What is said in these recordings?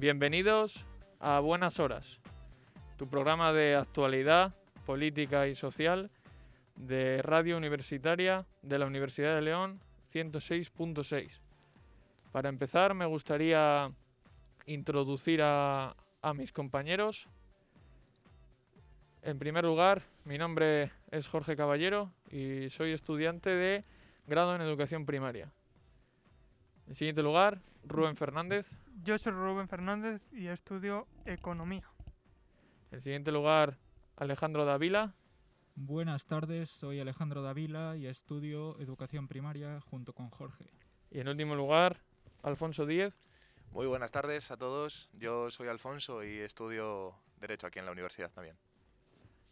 Bienvenidos a Buenas Horas, tu programa de actualidad, política y social de Radio Universitaria de la Universidad de León 106.6. Para empezar, me gustaría introducir a, mis compañeros. En primer lugar, mi nombre es Jorge Caballero y soy estudiante de grado en educación primaria. En siguiente lugar, Rubén Fernández. Yo soy Rubén Fernández y estudio economía. En siguiente lugar, Alejandro Davila. Buenas tardes, soy Alejandro Davila y estudio educación primaria junto con Jorge. Y en último lugar, Alfonso Díez. Muy buenas tardes a todos. Yo soy Alfonso y estudio Derecho aquí en la universidad también.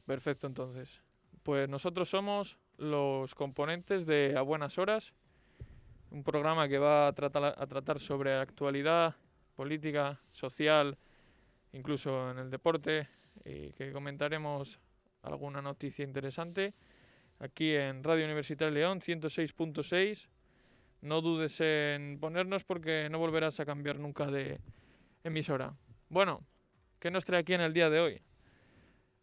Perfecto, entonces. Pues nosotros somos los componentes de A Buenas Horas, un programa que va a tratar, a tratar sobre actualidad política, social, incluso en el deporte, y que comentaremos alguna noticia interesante aquí en Radio Universitaria León 106.6. No dudes en ponernos porque no volverás a cambiar nunca de emisora. Bueno, ¿qué nos trae aquí en el día de hoy?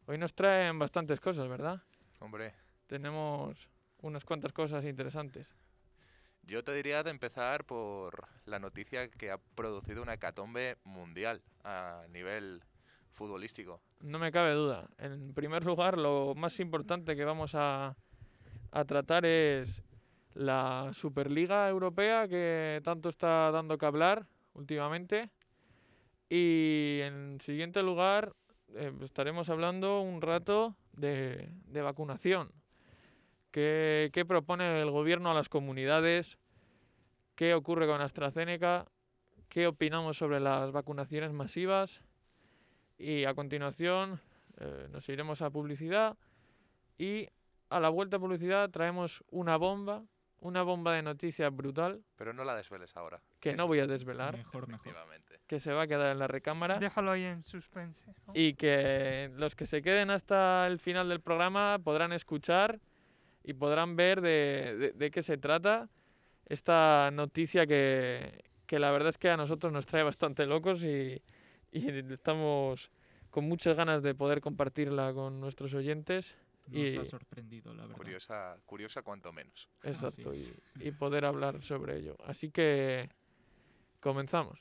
Hoy nos traen bastantes cosas, ¿verdad? Hombre, Tenemos unas cuantas cosas interesantes. Yo te diría de empezar por la noticia que ha producido una hecatombe mundial a nivel futbolístico. No me cabe duda. En primer lugar, lo más importante que vamos a, tratar es la Superliga Europea que tanto está dando que hablar últimamente. Y en siguiente lugar, eh, estaremos hablando un rato de, de vacunación. ¿Qué, ¿Qué propone el gobierno a las comunidades? ¿Qué ocurre con AstraZeneca? ¿Qué opinamos sobre las vacunaciones masivas? Y a continuación eh, nos iremos a publicidad y a la vuelta a publicidad traemos una bomba, una bomba de noticias brutal Pero no la desveles ahora. que no voy a desvelar, Mejor, mejor. Que se va a quedar en la recámara Déjalo ahí en suspense. ¿no? y que los que se queden hasta el final del programa podrán escuchar y podrán ver de, de- de qué se trata esta noticia que, que la verdad es que a nosotros nos trae bastante locos y, y estamos con muchas ganas de poder compartirla con nuestros oyentes. Nos Y- ha sorprendido, la verdad. Curiosa, curiosa cuanto menos. Exacto, y poder hablar sobre ello. Así que comenzamos.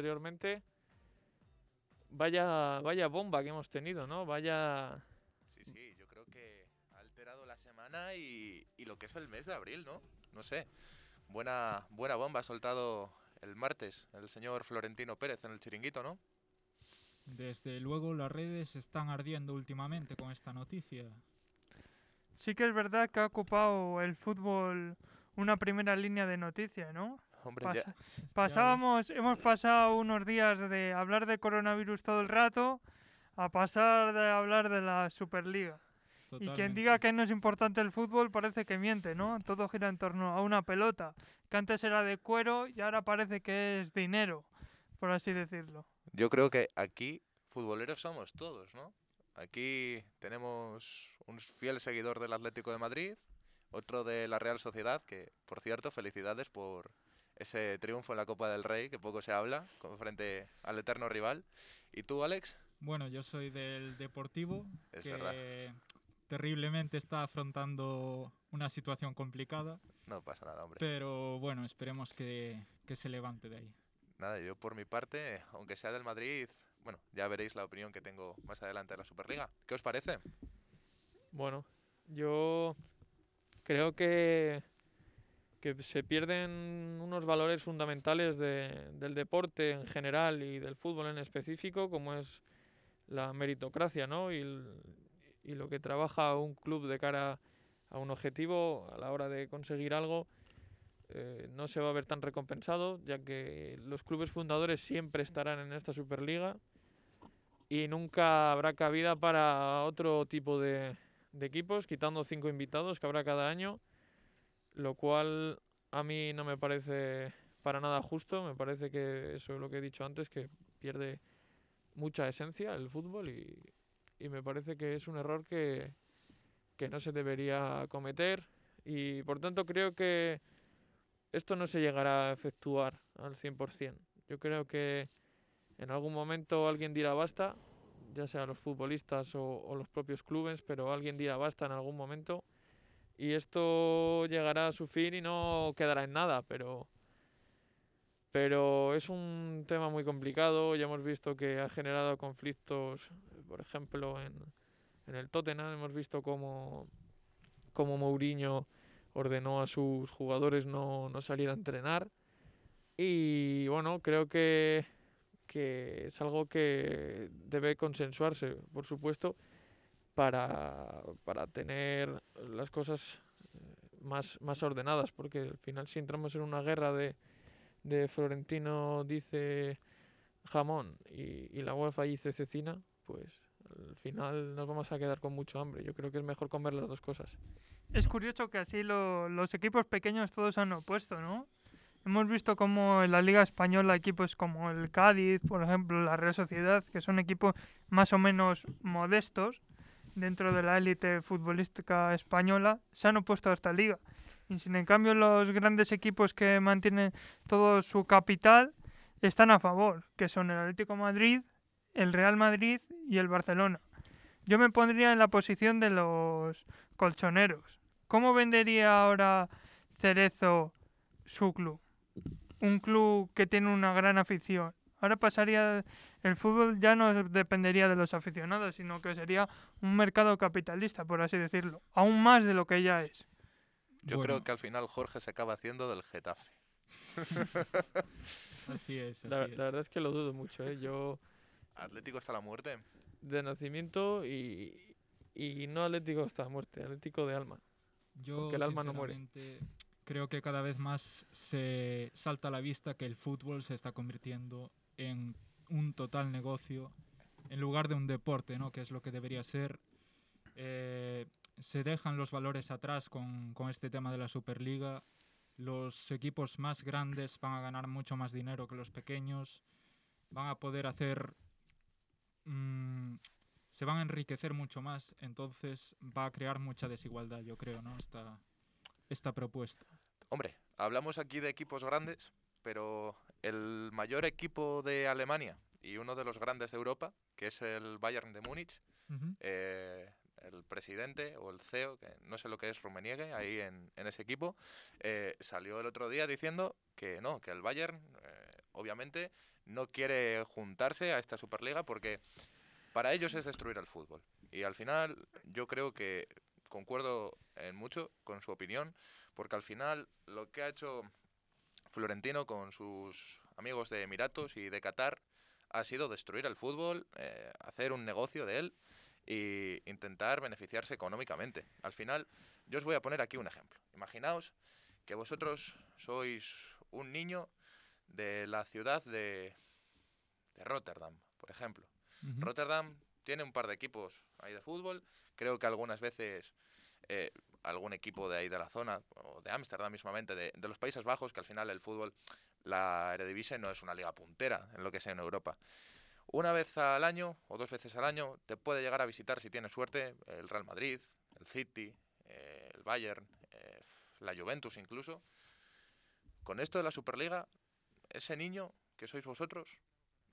Anteriormente, vaya, vaya bomba que hemos tenido, ¿no? Vaya, Sí, sí, yo creo que ha alterado la semana y, y lo que es el mes de abril, ¿no? No sé. Buena, buena bomba ha soltado el martes el señor Florentino Pérez en el chiringuito, ¿no? Desde luego las redes están ardiendo últimamente con esta noticia. Sí que es verdad que ha ocupado el fútbol una primera línea de noticias, ¿no? Hombre, Pasa- ya, pasábamos, hemos pasado unos días de hablar de coronavirus todo el rato a pasar de hablar de la Superliga. Y quien Totalmente. diga que no es importante el fútbol parece que miente, ¿no? Todo gira en torno a una pelota, que antes era de cuero y ahora parece que es dinero, por así decirlo. yo creo que aquí futboleros somos todos, ¿no? Aquí tenemos un fiel seguidor del Atlético de Madrid, otro de la Real Sociedad, que por cierto, felicidades por ese triunfo en la Copa del Rey, que poco se habla, con- frente al eterno rival. ¿Y tú, Alex? Bueno, yo soy del Deportivo, Es que verdad. terriblemente está afrontando una situación complicada, No pasa nada, hombre. pero bueno, esperemos que, que se levante de ahí. Nada, yo por mi parte, aunque sea del Madrid, bueno, ya veréis la opinión que tengo más adelante de la Superliga. ¿Qué os parece? Bueno, yo creo que, que se pierden unos valores fundamentales de- del deporte en general y del fútbol en específico, como es la meritocracia, ¿no? Y, lo que trabaja un club de cara a un objetivo, a la hora de conseguir algo, eh, no se va a ver tan recompensado, ya que los clubes fundadores siempre estarán en esta Superliga y nunca habrá cabida para otro tipo de, de equipos, quitando cinco invitados que habrá cada año, lo cual a mí no me parece para nada justo, me parece que eso es lo que he dicho antes, que pierde mucha esencia el fútbol y, y me parece que es un error que, que no se debería cometer. Y por tanto creo que esto no se llegará a efectuar al 100%. Yo creo que en algún momento alguien dirá basta, ya sea los futbolistas o, o los propios clubes, pero alguien dirá basta en algún momento y esto llegará a su fin y no quedará en nada, pero pero es un tema muy complicado. Ya hemos visto que ha generado conflictos, por ejemplo, en, en el Tottenham. Hemos visto cómo, cómo Mourinho ordenó a sus jugadores no, no salir a entrenar. Y bueno, creo que, que es algo que debe consensuarse, por supuesto, para, para tener las cosas eh, más, más ordenadas, porque al final si entramos en una guerra de, de Florentino dice jamón y, y la UEFA dice cecina, pues al final nos vamos a quedar con mucho hambre. Yo creo que es mejor comer las dos cosas. Es curioso que así lo- los equipos pequeños todos han opuesto, ¿no? Hemos visto como en la Liga Española equipos como el Cádiz, por ejemplo, la Real Sociedad, que son equipos más o menos modestos dentro de la élite futbolística española, se han opuesto a esta liga. Y sin en cambio los grandes equipos que mantienen todo su capital están a favor, que son el Atlético Madrid, el Real Madrid y el Barcelona. Yo me pondría en la posición de los colchoneros. ¿Cómo vendería ahora Cerezo su club? Un club que tiene una gran afición. Ahora pasaría, el fútbol ya no dependería de los aficionados, sino que sería un mercado capitalista, por así decirlo. Aún más de lo que ya es. Yo Bueno, creo que al final Jorge se acaba haciendo del Getafe. Así es, La, así es. la verdad es que lo dudo mucho. ¿eh? Yo Atlético hasta la muerte. de nacimiento y, y no atlético hasta la muerte, atlético de alma. Yo, porque el alma no muere. Creo que cada vez más se salta a la vista que el fútbol se está convirtiendo en un total negocio en lugar de un deporte, ¿no? Que es lo que debería ser. Eh, se dejan los valores atrás con, con este tema de la Superliga. Los equipos más grandes van a ganar mucho más dinero que los pequeños. Van a poder hacer mm, se van a enriquecer mucho más, entonces va a crear mucha desigualdad, yo creo, ¿no? Esta, esta propuesta. Hombre, hablamos aquí de equipos grandes, pero el mayor equipo de Alemania y uno de los grandes de Europa, que es el Bayern de Múnich, eh, el presidente o el CEO, que no sé lo que es Rummenigge, ahí en, en ese equipo, eh, salió el otro día diciendo que no, que el Bayern eh, obviamente no quiere juntarse a esta Superliga porque para ellos es destruir el fútbol. Y al final yo creo que concuerdo en mucho con su opinión, porque al final lo que ha hecho Florentino con sus amigos de Emiratos y de Qatar ha sido destruir el fútbol, eh, hacer un negocio de él e intentar beneficiarse económicamente. Al final, yo os voy a poner aquí un ejemplo. Imaginaos que vosotros sois un niño de la ciudad de, de Rotterdam, por ejemplo. Rotterdam tiene un par de equipos ahí de fútbol. Creo que algunas veces eh, algún equipo de ahí de la zona, o de Ámsterdam mismamente, de, de los Países Bajos, que al final el fútbol, la Eredivisie no es una liga puntera en lo que sea en Europa. Una vez al año o dos veces al año te puede llegar a visitar, si tienes suerte, el Real Madrid, el City, eh, el Bayern, eh, la Juventus incluso. Con esto de la Superliga, ese niño que sois vosotros,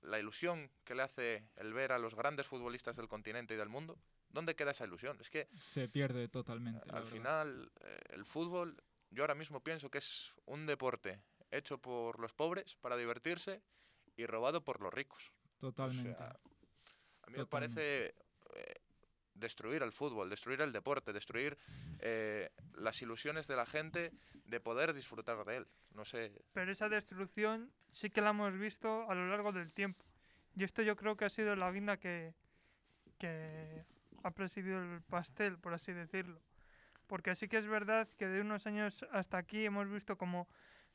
la ilusión que le hace el ver a los grandes futbolistas del continente y del mundo, ¿dónde queda esa ilusión? Es que Se pierde totalmente. la al final eh, el fútbol, yo ahora mismo pienso que es un deporte hecho por los pobres para divertirse y robado por los ricos. O Totalmente. sea, a mí me parece eh, destruir el fútbol, destruir el deporte, destruir eh, las ilusiones de la gente de poder disfrutar de él. No sé, Pero esa destrucción sí que la hemos visto a lo largo del tiempo. Y esto yo creo que ha sido la guinda que, que ha presidido el pastel, por así decirlo. Porque sí que es verdad que de unos años hasta aquí hemos visto como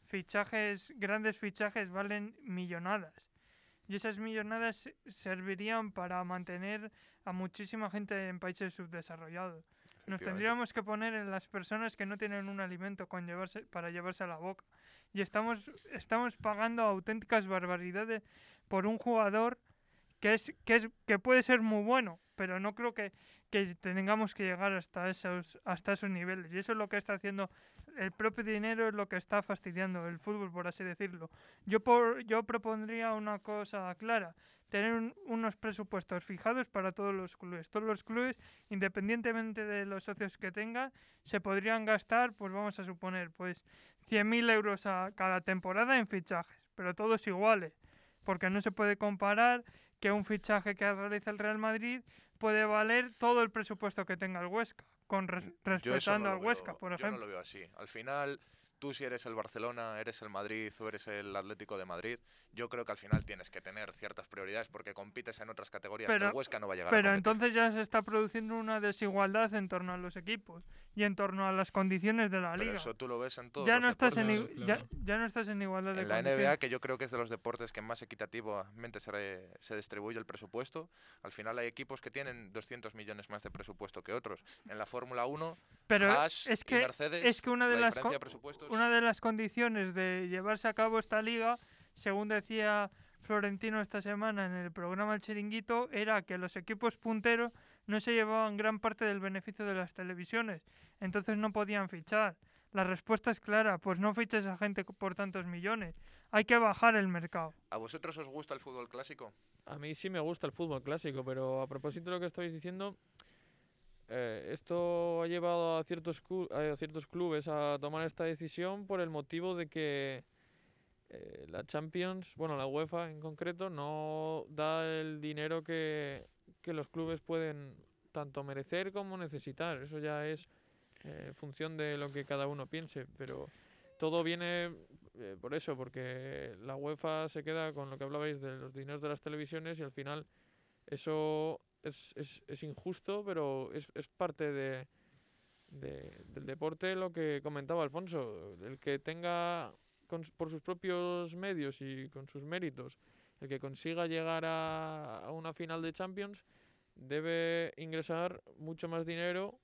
fichajes, grandes fichajes valen millonadas. Y esas millonadas servirían para mantener a muchísima gente en países subdesarrollados. Nos tendríamos que poner en las personas que no tienen un alimento con llevarse, para llevarse a la boca. Y estamos, estamos pagando auténticas barbaridades por un jugador que, es, que, es, que puede ser muy bueno, pero no creo que, que tengamos que llegar hasta esos, hasta esos niveles. Y eso es lo que está haciendo el propio dinero, es lo que está fastidiando el fútbol, por así decirlo. Yo, por, yo propondría una cosa clara, tener un- unos presupuestos fijados para todos los clubes. Todos los clubes, independientemente de los socios que tengan, se podrían gastar, pues vamos a suponer, pues 100.000 euros a cada temporada en fichajes, pero todos iguales, porque no se puede comparar que un fichaje que realiza el Real Madrid puede valer todo el presupuesto que tenga el Huesca, con res- Yo respetando no al Huesca, veo- por Yo ejemplo. no lo veo así. Al final, tú si eres el Barcelona, eres el Madrid o eres el Atlético de Madrid, yo creo que al final tienes que tener ciertas prioridades porque compites en otras categorías que Pero- el Huesca no va a llegar a Pero competir. entonces ya se está produciendo una desigualdad en torno a los equipos y en torno a las condiciones de la Pero liga. eso tú lo ves en todos Ya los no, estás en, deportes. Claro, ya, ya no estás en igualdad de En la. NBA, que yo creo que es de los deportes que más equitativamente se, re- se distribuye el presupuesto, al final hay equipos que tienen 200 millones más de presupuesto que otros. En la Fórmula 1, Pero Haas es y que, Mercedes, es que una de la las diferencia co- de presupuestos... una de las condiciones de llevarse a cabo esta liga, según decía Florentino esta semana en el programa El Chiringuito, era que los equipos punteros no se llevaban gran parte del beneficio de las televisiones, entonces no podían fichar. La respuesta es clara, pues no fiches a gente por tantos millones. Hay que bajar el mercado. ¿A vosotros os gusta el fútbol clásico? A mí sí me gusta el fútbol clásico, pero a propósito de lo que estáis diciendo, eh, esto ha llevado a ciertos, a ciertos clubes a tomar esta decisión por el motivo de que eh, la Champions, bueno, la UEFA en concreto, no da el dinero que, que los clubes pueden tanto merecer como necesitar. Eso ya es eh, función de lo que cada uno piense, pero todo viene eh, por eso, porque la UEFA se queda con lo que hablabais de los dineros de las televisiones y al final eso es, es, es injusto, pero es, es parte de, de- del deporte lo que comentaba Alfonso. El que tenga por sus propios medios y con sus méritos, el que consiga llegar a, a una final de Champions, debe ingresar mucho más dinero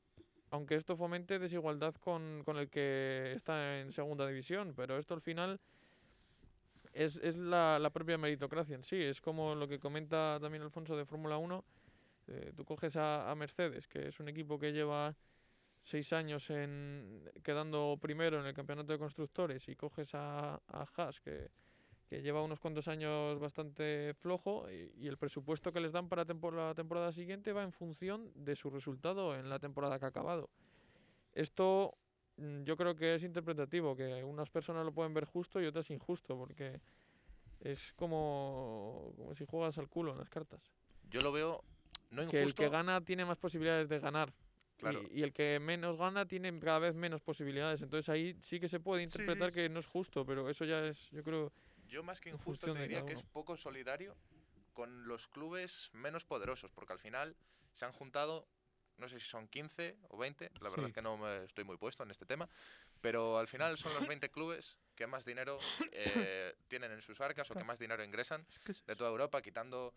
aunque esto fomente desigualdad con, con el que está en segunda división, pero esto al final es, es la, la propia meritocracia en sí, es como lo que comenta también Alfonso de Fórmula 1, eh, tú coges a, Mercedes, que es un equipo que lleva seis años en quedando primero en el campeonato de constructores y coges a, Haas, que, que lleva unos cuantos años bastante flojo y, el presupuesto que les dan para tempo- la temporada siguiente va en función de su resultado en la temporada que ha acabado. Esto mm, yo creo que es interpretativo, que unas personas lo pueden ver justo y otras injusto, porque es como, como si juegas al culo en las cartas. Yo lo veo no Que el que gana tiene más posibilidades de ganar. y- claro, Y, el que menos gana tiene cada vez menos posibilidades. Entonces ahí sí que se puede Sí, sí, interpretar sí. que no es justo, pero eso ya es, yo creo, yo más que injusto te diría que es poco solidario con los clubes menos poderosos, porque al final se han juntado, no sé si son 15 o 20, la verdad es que no me estoy muy puesto en este tema, pero al final son los 20 clubes que más dinero eh, tienen en sus arcas o que más dinero ingresan de toda Europa, quitando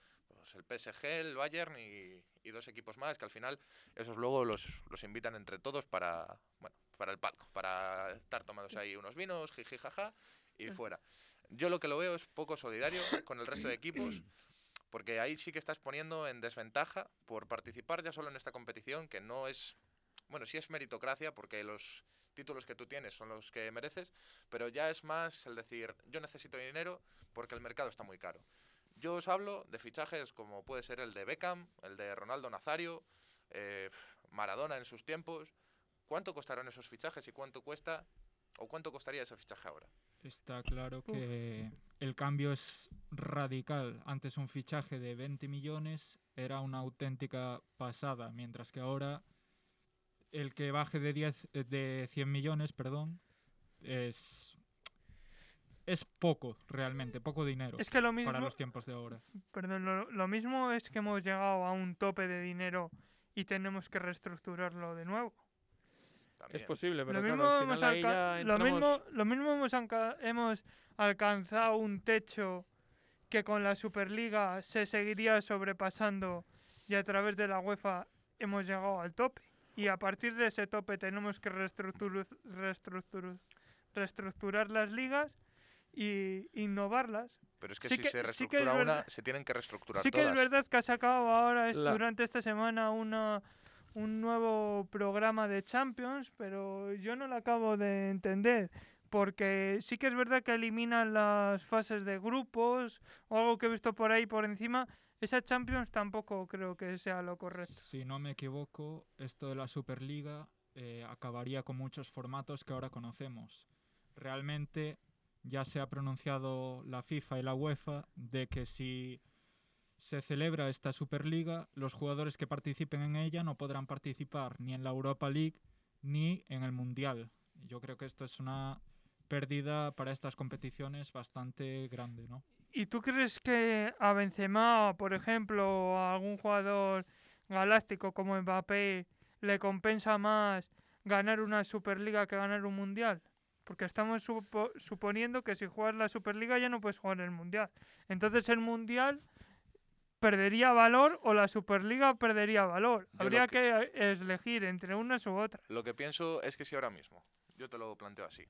el PSG, el Bayern y, y dos equipos más, que al final esos luego los, los invitan entre todos para, bueno, para el palco, para estar tomados ahí unos vinos, jiji, jaja, y fuera. Yo lo que lo veo es poco solidario con el resto de equipos, porque ahí sí que estás poniendo en desventaja por participar ya solo en esta competición, que no es, bueno, sí es meritocracia, porque los títulos que tú tienes son los que mereces, pero ya es más el decir, yo necesito dinero porque el mercado está muy caro. Yo os hablo de fichajes como puede ser el de Beckham, el de Ronaldo Nazario, eh, Maradona en sus tiempos. ¿Cuánto costarán esos fichajes y cuánto cuesta o cuánto costaría ese fichaje ahora? Está claro que el cambio es radical. Antes un fichaje de 20 millones era una auténtica pasada, mientras que ahora el que baje de 10 eh, de 100 millones, perdón, es es poco realmente, poco dinero es que lo mismo, para los tiempos de ahora. perdón, lo, lo mismo es que hemos llegado a un tope de dinero y tenemos que reestructurarlo de nuevo. También. Es posible, pero lo claro, mismo, al hemos, alca- lo mismo, lo mismo hemos, hemos alcanzado un techo que con la Superliga se seguiría sobrepasando y a través de la UEFA hemos llegado al tope. Y a partir de ese tope tenemos que reestructurar las ligas y innovarlas. Pero es que sí si que- se sí que reestructura una, verdad- se tienen que reestructurar Sí que todas. es verdad que ha sacado ahora es- La- durante esta semana una, un nuevo programa de Champions, pero yo no lo acabo de entender. Porque sí que es verdad que eliminan las fases de grupos o algo que he visto por ahí por encima. Esa Champions tampoco creo que sea lo correcto. Si no me equivoco, esto de la Superliga eh, acabaría con muchos formatos que ahora conocemos. Realmente ya se ha pronunciado la FIFA y la UEFA de que si se celebra esta Superliga, los jugadores que participen en ella no podrán participar ni en la Europa League ni en el Mundial. Yo creo que esto es una pérdida para estas competiciones bastante grande, ¿no? ¿Y tú crees que a Benzema, por ejemplo, a algún jugador galáctico como Mbappé, le compensa más ganar una Superliga que ganar un Mundial? Porque estamos supo- suponiendo que si juegas la Superliga ya no puedes jugar el Mundial. Entonces el Mundial perdería valor o la Superliga perdería valor. Yo Habría que- que elegir entre unas u otras. Lo que pienso es que si ahora mismo, yo te lo planteo así.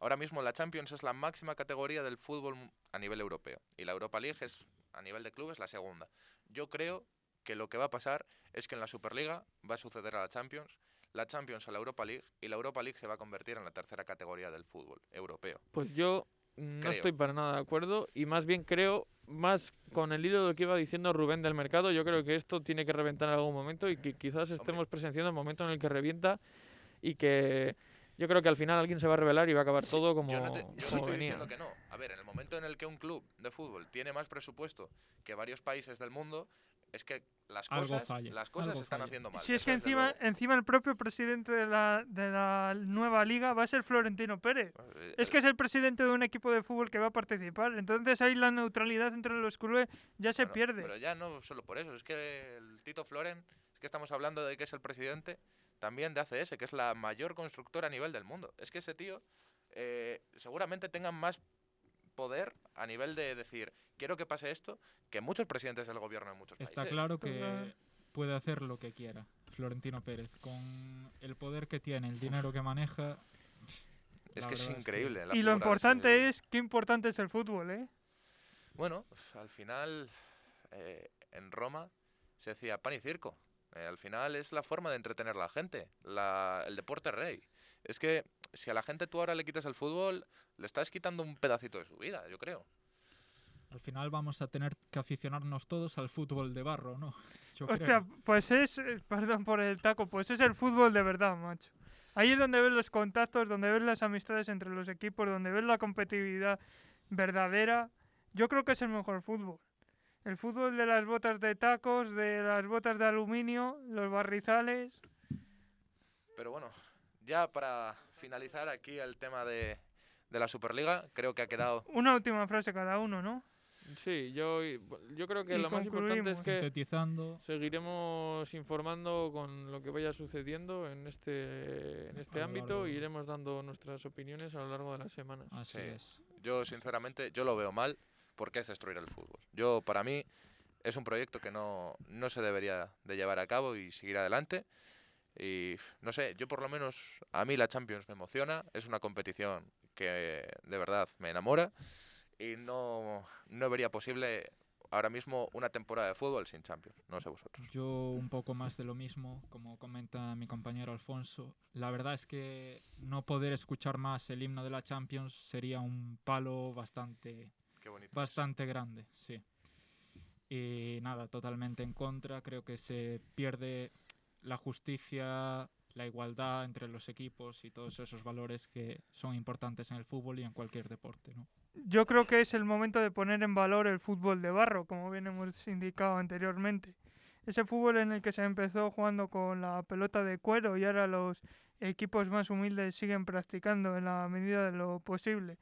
Ahora mismo la Champions es la máxima categoría del fútbol a nivel europeo y la Europa League es a nivel de clubes la segunda. Yo creo que lo que va a pasar es que en la Superliga va a suceder a la Champions, la Champions a la Europa League y la Europa League se va a convertir en la tercera categoría del fútbol europeo. Pues yo no Creo. estoy para nada de acuerdo y más bien creo, más con el hilo de lo que iba diciendo Rubén del mercado, yo creo que esto tiene que reventar en algún momento y que quizás estemos presenciando el momento en el que revienta y que yo creo que al final alguien se va a revelar y va a acabar todo como, Yo no, te- yo no estoy diciendo que no. A ver, en el momento en el que un club de fútbol tiene más presupuesto que varios países del mundo, es que las cosas, las cosas se están haciendo mal. Si es que encima, luego. encima el propio presidente de la, de la nueva liga va a ser Florentino Pérez. Eh, Es que es el presidente de un equipo de fútbol que va a participar. Entonces ahí la neutralidad entre los clubes ya se Bueno, pierde. Pero ya no solo por eso, es que el Tito Floren, es que estamos hablando de que es el presidente también de ACS, que es la mayor constructora a nivel del mundo. Es que ese tío eh, seguramente tenga más poder a nivel de decir, quiero que pase esto, que muchos presidentes del gobierno en muchos Está países. claro Claro. que puede hacer lo que quiera Florentino Pérez. Con el poder que tiene, el dinero que maneja. Es que es increíble. la y lo importante es, qué importante es el fútbol, ¿eh? Bueno, pues, al final, eh, en Roma se decía pan y circo. Eh, al final es la forma de entretener a la gente. La- el deporte rey. Es que si a la gente tú ahora le quitas el fútbol, le estás quitando un pedacito de su vida, yo creo. Al final vamos a tener que aficionarnos todos al fútbol de barro, ¿no? Yo Hostia, creo. pues es, eh, perdón por el taco, pues es el fútbol de verdad, macho. Ahí es donde ves los contactos, donde ves las amistades entre los equipos, donde ves la competitividad verdadera. Yo creo que es el mejor fútbol. El fútbol de las botas de tacos, de las botas de aluminio, los barrizales. Pero bueno, ya para finalizar aquí el tema de, de la Superliga, creo que ha quedado... Una última frase cada uno, ¿no? Sí, yo, yo creo que Y lo más importante es que seguiremos informando con lo que vaya sucediendo en este, en este ámbito largo y de- iremos dando nuestras opiniones a lo largo de las semanas. así Sí. es. Yo, sinceramente, yo lo veo mal porque es destruir el fútbol. Yo, para mí, es un proyecto que no, no se debería de llevar a cabo y seguir adelante. Y no sé, yo por lo menos, a mí la Champions me emociona, es una competición que de verdad me enamora y no, no vería posible ahora mismo una temporada de fútbol sin Champions, no sé vosotros. Yo un poco más de lo mismo, como comenta mi compañero Alfonso. La verdad es que no poder escuchar más el himno de la Champions sería un palo bastante, bonito. es. bastante grande, sí. Y nada, totalmente en contra. Creo que se pierde la justicia, la igualdad entre los equipos y todos esos valores que son importantes en el fútbol y en cualquier deporte, ¿no? Yo creo que es el momento de poner en valor el fútbol de barro, como bien hemos indicado anteriormente. Ese fútbol en el que se empezó jugando con la pelota de cuero y ahora los equipos más humildes siguen practicando en la medida de lo posible.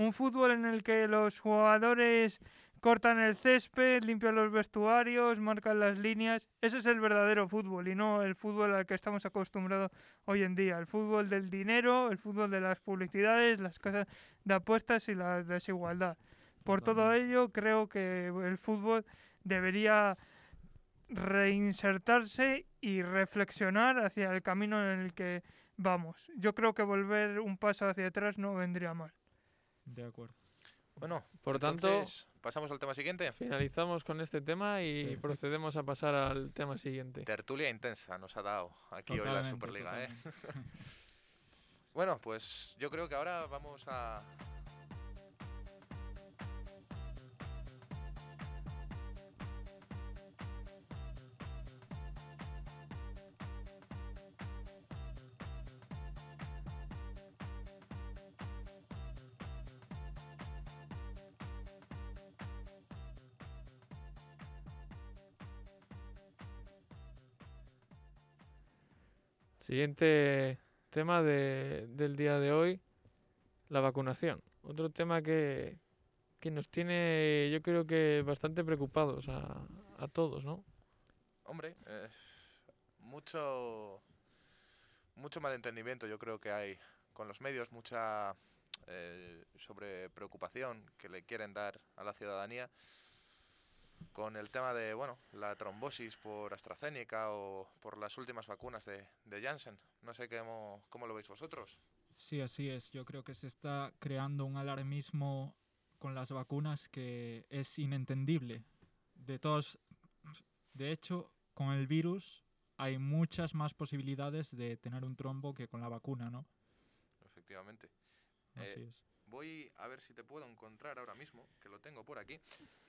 Un fútbol en el que los jugadores cortan el césped, limpian los vestuarios, marcan las líneas. Ese es el verdadero fútbol y no el fútbol al que estamos acostumbrados hoy en día. El fútbol del dinero, el fútbol de las publicidades, las casas de apuestas y la desigualdad. Por todo ello, creo que el fútbol debería reinsertarse y reflexionar hacia el camino en el que vamos. Yo creo que volver un paso hacia atrás no vendría mal. De acuerdo. Bueno, Por tanto, entonces, pasamos al tema siguiente. finalizamos con este tema y Perfecto. procedemos a pasar al tema siguiente. Tertulia intensa nos ha dado aquí hoy la Superliga, ¿eh? Bueno, pues yo creo que ahora vamos a... Siguiente tema de- del día de hoy, la vacunación. Otro tema que, que nos tiene, yo creo que bastante preocupados a, a todos, ¿no? Hombre, eh, mucho, mucho malentendimiento yo creo que hay con los medios, mucha eh, sobre preocupación que le quieren dar a la ciudadanía con el tema de, bueno, la trombosis por AstraZeneca o por las últimas vacunas de, de Janssen. No sé cómo, cómo lo veis vosotros. Sí, así es. Yo creo que se está creando un alarmismo con las vacunas que es inentendible. De todos, de hecho, con el virus hay muchas más posibilidades de tener un trombo que con la vacuna, ¿no? Efectivamente. Así Eh, es. Voy a ver si te puedo encontrar ahora mismo, que lo tengo por aquí,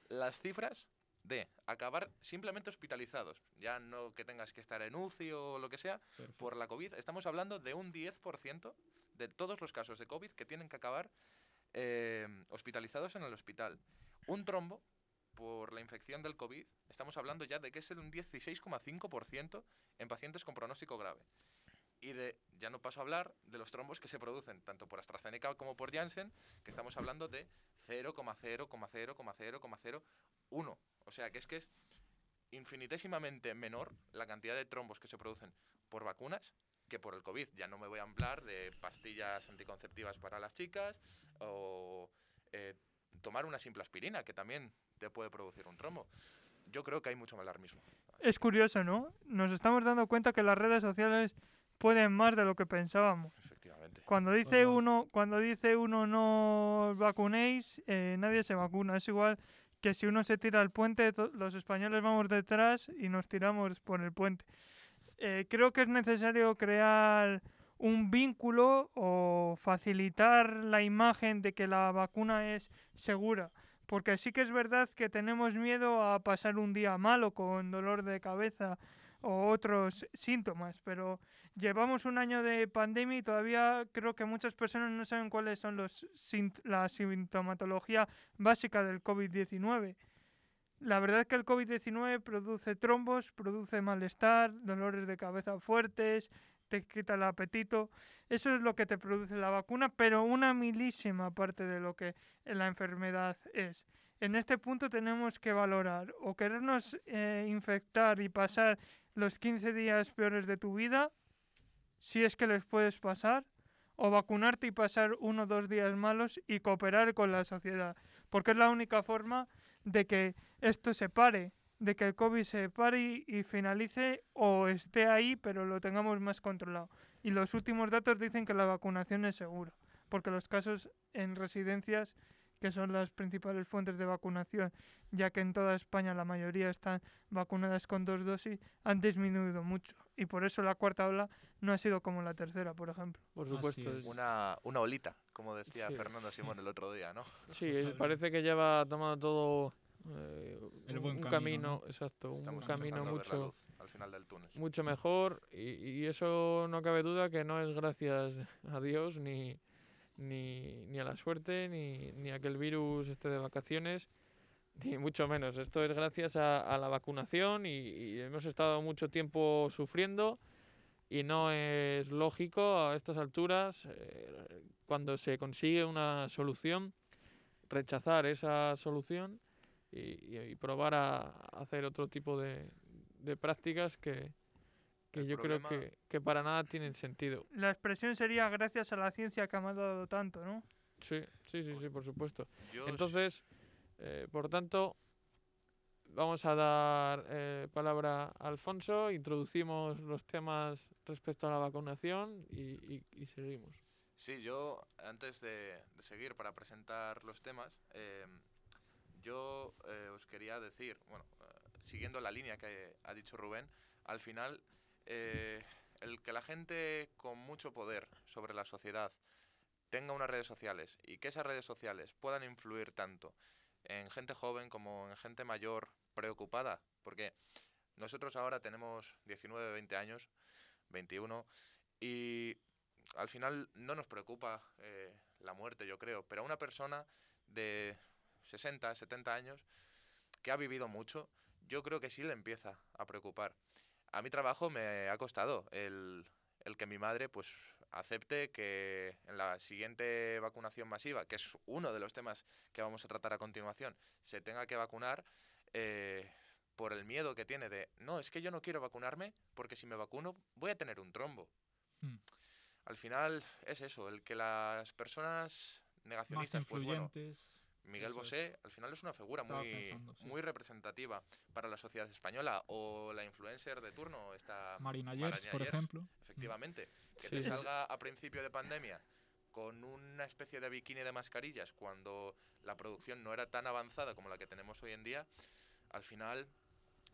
las cifras de acabar simplemente hospitalizados. Ya no que tengas que estar en UCI o lo que sea, Perfecto. por la COVID. Estamos hablando de un 10% de todos los casos de COVID que tienen que acabar eh, hospitalizados en el hospital. Un trombo por la infección del COVID, estamos hablando ya de que es un 16,5% en pacientes con pronóstico grave. Y de, ya no paso a hablar de los trombos que se producen tanto por AstraZeneca como por Janssen, que estamos hablando de 0,0,0,0,01. O sea que es que es infinitésimamente menor la cantidad de trombos que se producen por vacunas que por el COVID. Ya no me voy a hablar de pastillas anticonceptivas para las chicas o eh, tomar una simple aspirina, que también te puede producir un trombo. Yo creo que hay mucho alarmismo. Es curioso, ¿no? Nos estamos dando cuenta que las redes sociales pueden más de lo que pensábamos. Efectivamente. Cuando dice Total. uno, cuando dice uno no vacunéis, eh, nadie se vacuna. Es igual que si uno se tira al puente, los españoles vamos detrás y nos tiramos por el puente. Eh, creo que es necesario crear un vínculo o facilitar la imagen de que la vacuna es segura. Porque sí que es verdad que tenemos miedo a pasar un día malo con dolor de cabeza o otros síntomas, pero llevamos un año de pandemia y todavía creo que muchas personas no saben cuáles son los la sintomatología básica del COVID-19. La verdad es que el COVID-19 produce trombos, produce malestar, dolores de cabeza fuertes, te quita el apetito. Eso es lo que te produce la vacuna, pero una milísima parte de lo que la enfermedad es. En este punto tenemos que valorar o querernos eh, infectar y pasar los 15 días peores de tu vida, si es que les puedes pasar, o vacunarte y pasar uno o dos días malos y cooperar con la sociedad, porque es la única forma de que esto se pare, de que el COVID se pare y, y finalice o esté ahí, pero lo tengamos más controlado. Y los últimos datos dicen que la vacunación es segura, porque los casos en residencias, que son las principales fuentes de vacunación, ya que en toda España la mayoría están vacunadas con dos dosis, han disminuido mucho. Y por eso la cuarta ola no ha sido como la tercera, por ejemplo. Por supuesto. es. es- Una, una olita, como decía Sí. Fernando Simón el otro día, ¿no? Sí, parece que lleva tomando todo eh, El un, buen un camino, camino, exacto, un camino empezando a ver la mucho, luz al final del túnel. mucho mejor y, y eso no cabe duda que no es gracias a Dios ni, ni, ni a la suerte ni, ni a que el virus esté de vacaciones ni mucho menos. Esto es gracias a, la vacunación y, hemos estado mucho tiempo sufriendo y no es lógico a estas alturas eh, cuando se consigue una solución rechazar esa solución y probar a hacer otro tipo de, de prácticas que, que El yo creo que, que para nada tienen sentido. La expresión sería gracias a la ciencia que me ha dado tanto, ¿no? Sí, sí, sí, sí, por supuesto. Entonces, eh, por tanto, vamos a dar eh, palabra a Alfonso, introducimos los temas respecto a la vacunación y, y- y seguimos. Sí, yo antes de, de seguir para presentar los temas, eh, yo eh, os quería decir, bueno, eh, siguiendo la línea que ha dicho Rubén, al final eh, el que la gente con mucho poder sobre la sociedad tenga unas redes sociales y que esas redes sociales puedan influir tanto en gente joven como en gente mayor preocupada, porque nosotros ahora tenemos 19, 20 años, 21, y al final no nos preocupa eh, la muerte, yo creo, pero a una persona de 60, 70 años que ha vivido mucho, yo creo que sí le empieza a preocupar. A mi trabajo me ha costado el, el que mi madre pues acepte que en la siguiente vacunación masiva, que es uno de los temas que vamos a tratar a continuación, se tenga que vacunar eh, por el miedo que tiene de, no, es que yo no quiero vacunarme porque si me vacuno voy a tener un trombo. Hmm. Al final es eso, el que las personas Más negacionistas, pues bueno, influyentes. Miguel eso es. Bosé al final es una figura Estaba muy, pensando, sí. muy representativa para la sociedad española. O la influencer de turno, esta Marina Yers, por Yers, ejemplo. efectivamente, que Sí, te salga a principio de pandemia con una especie de bikini de mascarillas cuando la producción no era tan avanzada como la que tenemos hoy en día, al final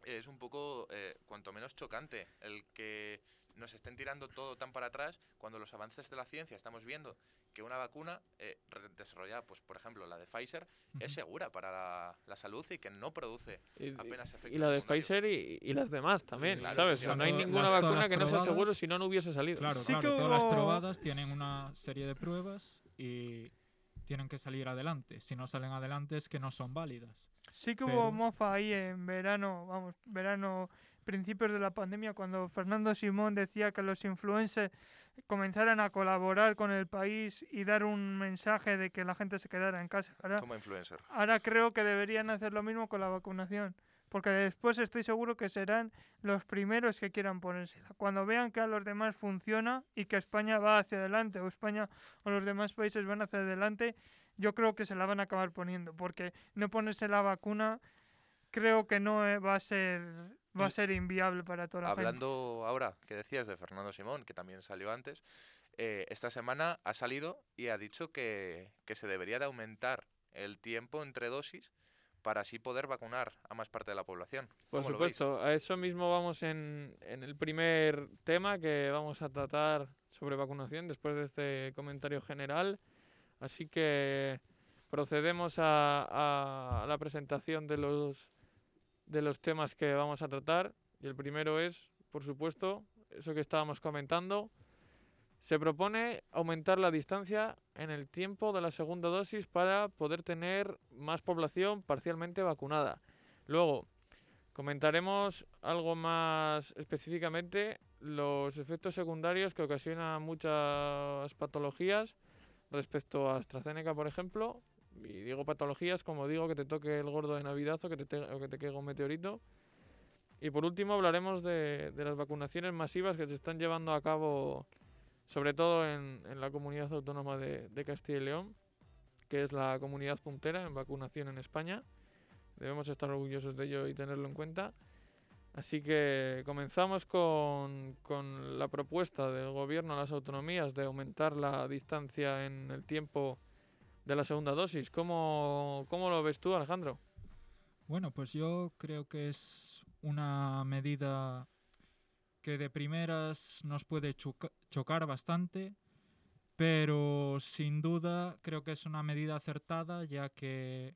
es un poco, eh, cuanto menos chocante, el que nos estén tirando todo tan para atrás cuando los avances de la ciencia estamos viendo que una vacuna eh, desarrollada, pues por ejemplo la de Pfizer, es segura para la, la salud y que no produce Y, apenas y efectos la de. Pfizer y, y las demás también, claro, ¿sabes? No hay ninguna Las- vacuna que no sea seguro probadas. si no, no hubiese salido. Claro, Sí claro. que Todas las probadas tienen una serie de pruebas y tienen que salir adelante. Si no salen adelante es que no son válidas. Sí que Pero- hubo mofa ahí en verano, vamos, verano, principios de la pandemia, cuando Fernando Simón decía que los influencers comenzaran a colaborar con el país y dar un mensaje de que la gente se quedara en casa. Ahora, como influencer. ahora creo que deberían hacer lo mismo con la vacunación, porque después estoy seguro que serán los primeros que quieran ponérsela. Cuando vean que a los demás funciona y que España va hacia adelante, o España o los demás países van hacia adelante, yo creo que se la van a acabar poniendo, porque no ponerse la vacuna creo que no eh, va a ser va a ser inviable para toda la gente. Hablando ahora, que decías de Fernando Simón, que también salió antes, eh, esta semana ha salido y ha dicho que, que se debería de aumentar el tiempo entre dosis para así poder vacunar a más parte de la población. Por supuesto, a eso mismo vamos en, en el primer tema que vamos a tratar sobre vacunación después de este comentario general. Así que procedemos a, la presentación de los, de los temas que vamos a tratar. Y el primero es, por supuesto, eso que estábamos comentando. Se propone aumentar la distancia en el tiempo de la segunda dosis para poder tener más población parcialmente vacunada. Luego, Comentaremos algo más específicamente los efectos secundarios que ocasionan muchas patologías respecto a AstraZeneca, por ejemplo. Y digo patologías como digo que te toque el gordo de Navidad o que te, te- o que te un meteorito. Y por último hablaremos de, las vacunaciones masivas que se están llevando a cabo, sobre todo en, en la comunidad autónoma de, de Castilla y León, que es la comunidad puntera en vacunación en España. Debemos estar orgullosos de ello y tenerlo en cuenta. Así que comenzamos con, con la propuesta del gobierno a las autonomías de aumentar la distancia en el tiempo de la segunda dosis. ¿Cómo, cómo lo ves tú, Alejandro? Bueno, pues yo creo que es una medida que de primeras nos puede choca- chocar bastante, pero sin duda creo que es una medida acertada, ya que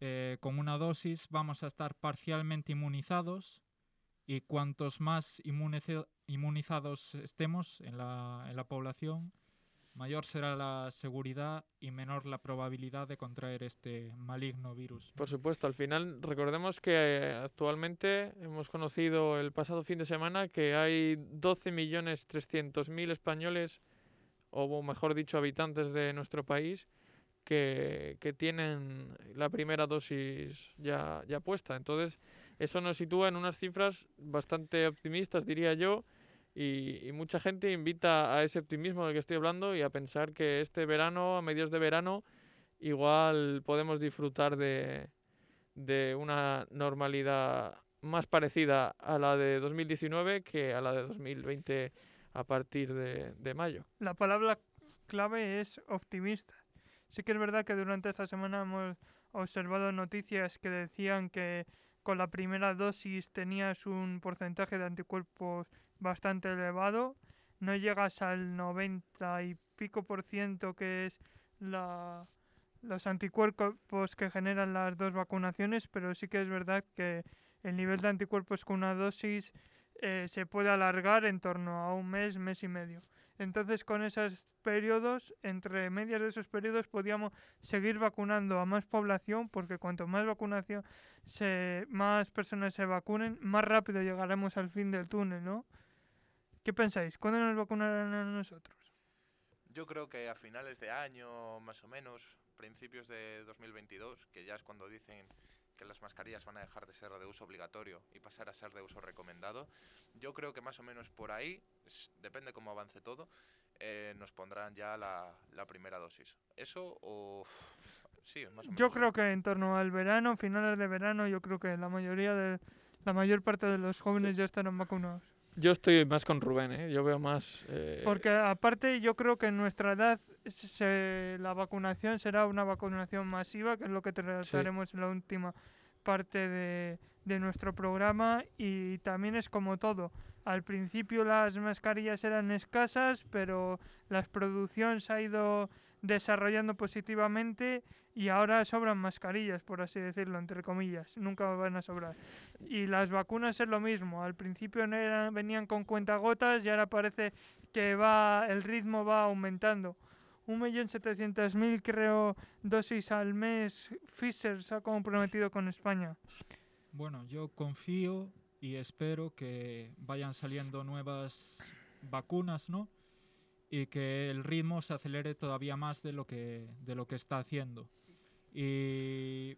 eh, con una dosis vamos a estar parcialmente inmunizados y cuantos más inmunizados estemos en la, en la población, mayor será la seguridad y menor la probabilidad de contraer este maligno virus. Por supuesto, al final recordemos que eh, actualmente hemos conocido el pasado fin de semana que hay 12.300.000 españoles, o mejor dicho, habitantes de nuestro país, que, que tienen la primera dosis ya, ya puesta. Entonces, eso nos sitúa en unas cifras bastante optimistas, diría yo, y, y mucha gente invita a ese optimismo del que estoy hablando y a pensar que este verano, a mediados de verano, igual podemos disfrutar de, de una normalidad más parecida a la de 2019 que a la de 2020 a partir de, de mayo. La palabra clave es optimista. Sí que es verdad que durante esta semana hemos observado noticias que decían que con la primera dosis tenías un porcentaje de anticuerpos bastante elevado. No llegas al 90 y pico por ciento que es la, los anticuerpos que generan las dos vacunaciones, pero sí que es verdad que el nivel de anticuerpos con una dosis eh, se puede alargar en torno a un mes, mes y medio. Entonces, con esos periodos, entre medias de esos periodos, podíamos seguir vacunando a más población, porque cuanto más vacunación, se, más personas se vacunen, más rápido llegaremos al fin del túnel, ¿no? ¿Qué pensáis? ¿Cuándo nos vacunarán a nosotros? Yo creo que a finales de año, más o menos, principios de 2022, que ya es cuando dicen que las mascarillas van a dejar de ser de uso obligatorio y pasar a ser de uso recomendado. Yo creo que más o menos por ahí, es- depende cómo avance todo, eh, nos pondrán ya la, la primera dosis. ¿Eso o...? Sí, más o menos. Yo creo que en torno al verano, finales de verano, yo creo que la mayoría de la mayor parte de los jóvenes ya estarán vacunados. Yo estoy más con Rubén, ¿eh? yo veo más... eh, Porque aparte yo creo que en nuestra edad se- la vacunación será una vacunación masiva, que es lo que trataremos en la última parte de, de nuestro programa. Y también es como todo. Al principio las mascarillas eran escasas, pero la producción se ha ido desarrollando positivamente y ahora sobran mascarillas, por así decirlo, entre comillas. Nunca van a sobrar. Y las vacunas es lo mismo. Al principio no eran- venían con cuentagotas y ahora parece que va el ritmo va aumentando. 1.700.000 creo dosis al mes Pfizer se ha comprometido con España. Bueno, yo confío y espero que vayan saliendo nuevas vacunas, ¿no? Y que el ritmo se acelere todavía más de lo que, de lo que está haciendo. Y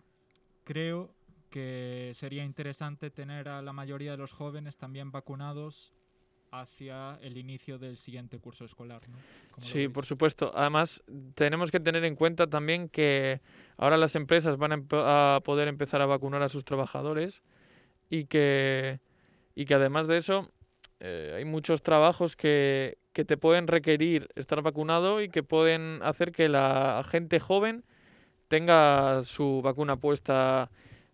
creo que sería interesante tener a la mayoría de los jóvenes también vacunados hacia el inicio del siguiente curso escolar, ¿no? ¿Cómo lo Sí, por supuesto. Además, tenemos que tener en cuenta también que ahora las empresas van a poder empezar a vacunar a sus trabajadores y que, y que además de eso, eh, hay muchos trabajos que, que te pueden requerir estar vacunado y que pueden hacer que la gente joven tenga su vacuna puesta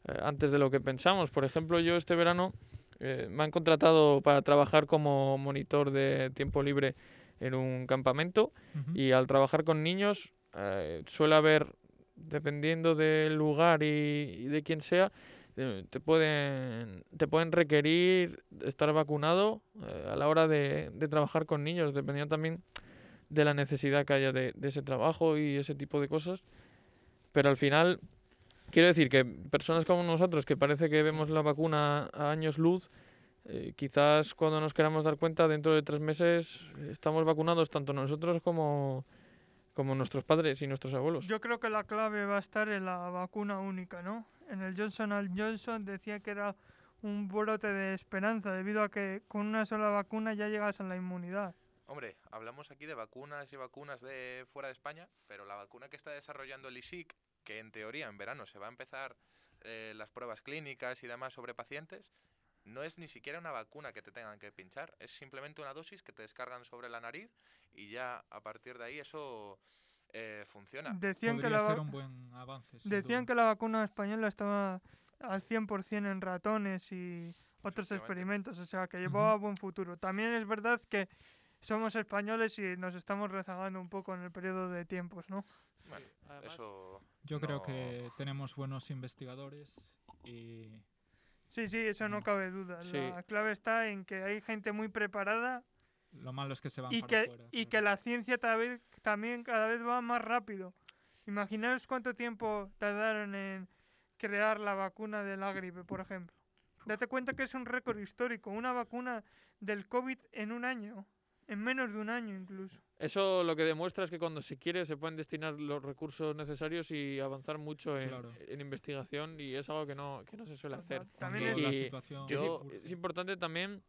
eh, antes de lo que pensamos. Por ejemplo, yo este verano eh, me han contratado para trabajar como monitor de tiempo libre en un campamento Ujú. y al trabajar con niños eh, suele haber, dependiendo del lugar y, y de quién sea, eh, te pueden, te pueden requerir estar vacunado eh, a la hora de, de trabajar con niños, dependiendo también de la necesidad que haya de, de ese trabajo y ese tipo de cosas. Pero al final, quiero decir que personas como nosotros, que parece que vemos la vacuna a años luz, eh, quizás cuando nos queramos dar cuenta, dentro de tres meses estamos vacunados tanto nosotros como, como nuestros padres y nuestros abuelos. Yo creo que la clave va a estar en la vacuna única, ¿no? En el Johnson Johnson decía que era un brote de esperanza debido a que con una sola vacuna ya llegas a la inmunidad. Hombre, hablamos aquí de vacunas y vacunas de fuera de España, pero la vacuna que está desarrollando el ISIC, que en teoría en verano se va a empezar eh, las pruebas clínicas y demás sobre pacientes, no es ni siquiera una vacuna que te tengan que pinchar, es simplemente una dosis que te descargan sobre la nariz y ya a partir de ahí eso eh, funciona. Decían que la, ser un buen avance. decían duda. que la vacuna española estaba al 100% en ratones y otros experimentos, o sea que llevaba buen futuro. También es verdad que somos españoles y nos estamos rezagando un poco en el periodo de tiempos, ¿no? Bueno, Además- eso Yo creo que tenemos buenos investigadores y Sí, sí, eso no No. cabe duda. Sí. La clave está en que hay gente muy preparada lo malo es que se van y para que, y claro. que la ciencia cada vez- también cada vez va más rápido. Imaginaos cuánto tiempo tardaron en crear la vacuna de la gripe, por ejemplo. Date cuenta que es un récord histórico, una vacuna del COVID en un año. En menos de un año incluso. Eso lo que demuestra es que cuando se quiere se pueden destinar los recursos necesarios y avanzar mucho en, Claro. en investigación y es algo que no, que no se suele hacer. También es- la situación yo-. Es importante también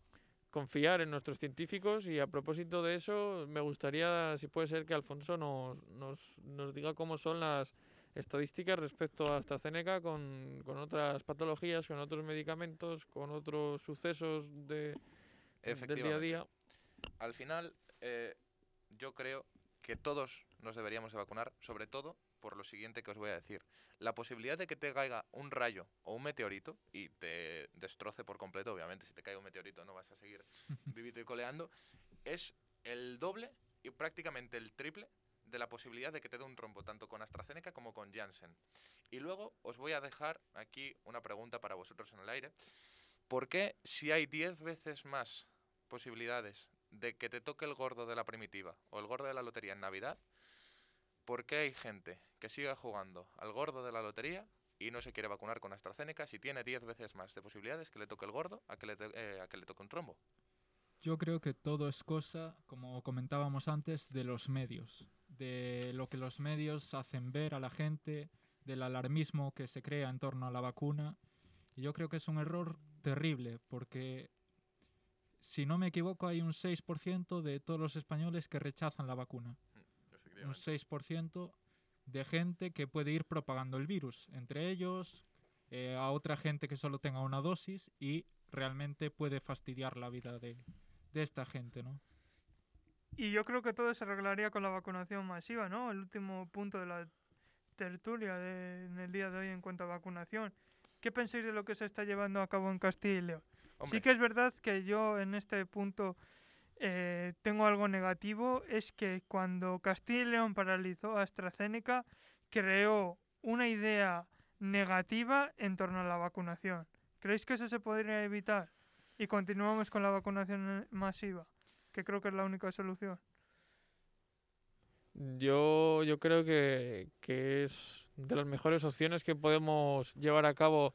confiar en nuestros científicos y a propósito de eso me gustaría, si puede ser, que Alfonso nos, nos, nos diga cómo son las estadísticas respecto a AstraZeneca con, con otras patologías, con otros medicamentos, con otros sucesos de, del día a día. Al final, eh, yo creo que todos nos deberíamos de vacunar, sobre todo por lo siguiente que os voy a decir. La posibilidad de que te caiga un rayo o un meteorito y te destroce por completo, obviamente, si te cae un meteorito no vas a seguir vivito y coleando, es el doble y prácticamente el triple de la posibilidad de que te dé un trombo, tanto con AstraZeneca como con Janssen. Y luego os voy a dejar aquí una pregunta para vosotros en el aire. ¿Por qué si hay 10 veces más posibilidades de que te toque el gordo de la primitiva o el gordo de la lotería en Navidad, ¿por qué hay gente que sigue jugando al gordo de la lotería y no se quiere vacunar con AstraZeneca si tiene 10 veces más de posibilidades que le toque el gordo a que le, eh, a que le toque un trombo? Yo creo que todo es cosa, como comentábamos antes, de los medios, de lo que los medios hacen ver a la gente, del alarmismo que se crea en torno a la vacuna. Y yo creo que es un error terrible, porque si no me equivoco hay un 6% de todos los españoles que rechazan la vacuna. Un 6% de gente que puede ir propagando el virus, entre ellos eh, a otra gente que solo tenga una dosis y realmente puede fastidiar la vida de, de esta gente, ¿no? Y yo creo que todo se arreglaría con la vacunación masiva, ¿no? El último punto de la tertulia de- en el día de hoy en cuanto a vacunación. ¿Qué pensáis de lo que se está llevando a cabo en Castilla y León? Hombre, Sí que es verdad que yo en este punto eh, tengo algo negativo, es que cuando Castilla y León paralizó a AstraZeneca, creó una idea negativa en torno a la vacunación. ¿Creéis que eso se podría evitar? Y continuamos con la vacunación masiva, que creo que es la única solución. Yo, yo creo que, que es de las mejores opciones que podemos llevar a cabo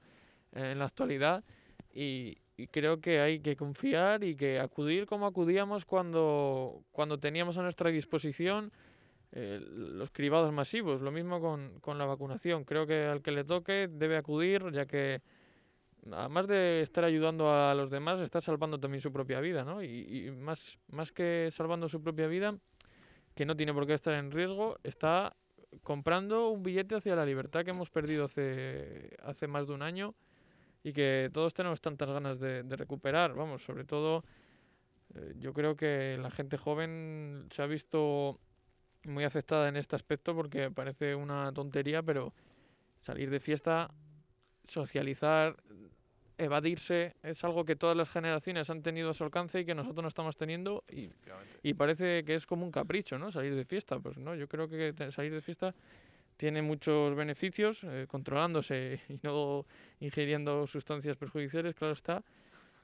en la actualidad y, y creo que hay que confiar y que acudir como acudíamos cuando, cuando teníamos a nuestra disposición eh, los cribados masivos. Lo mismo con, con la vacunación. Creo que al que le toque debe acudir ya que además de estar ayudando a los demás, está salvando también su propia vida, ¿no? Y, y más, más que salvando su propia vida, que no tiene por qué estar en riesgo, está comprando un billete hacia la libertad que hemos perdido hace, hace más de un año y que todos tenemos tantas ganas de, de recuperar. Vamos, sobre todo, eh, yo creo que la gente joven se ha visto muy afectada en este aspecto porque parece una tontería, pero salir de fiesta, socializar, evadirse, es algo que todas las generaciones han tenido a su alcance y que nosotros no estamos teniendo y y parece que es como un capricho, ¿no? Salir de fiesta. Pues no, yo creo que salir de fiesta tiene muchos beneficios, eh, controlándose y no ingiriendo sustancias perjudiciales, claro está,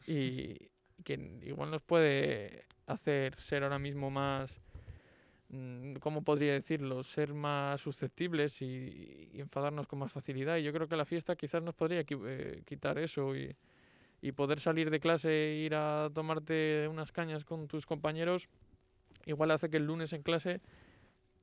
y que igual nos puede hacer ser ahora mismo más, mm, ¿cómo podría decirlo? Ser más susceptibles y, y enfadarnos con más facilidad. Y yo creo que la fiesta quizás nos podría eh, quitar eso y, y poder salir de clase e ir a tomarte unas cañas con tus compañeros, igual hace que el lunes en clase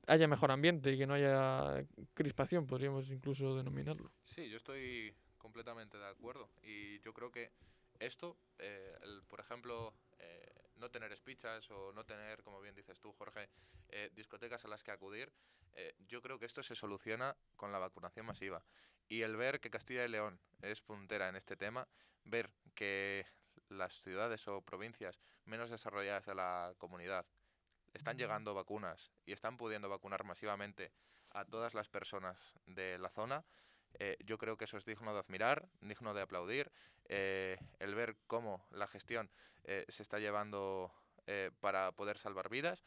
haya mejor ambiente y que no haya crispación, podríamos incluso denominarlo. Sí, yo estoy completamente de acuerdo. Y yo creo que esto, eh, el, por ejemplo, eh, no tener espichas o no tener, como bien dices tú, Jorge, eh, discotecas a las que acudir, yo creo que esto se soluciona con la vacunación masiva. Y el ver que Castilla y León es puntera en este tema, ver que las ciudades o provincias menos desarrolladas de la comunidad están llegando vacunas y están pudiendo vacunar masivamente a todas las personas de la zona, eh, yo creo que eso es digno de admirar, digno de aplaudir. eh, el ver cómo la gestión eh, se está llevando para poder salvar vidas,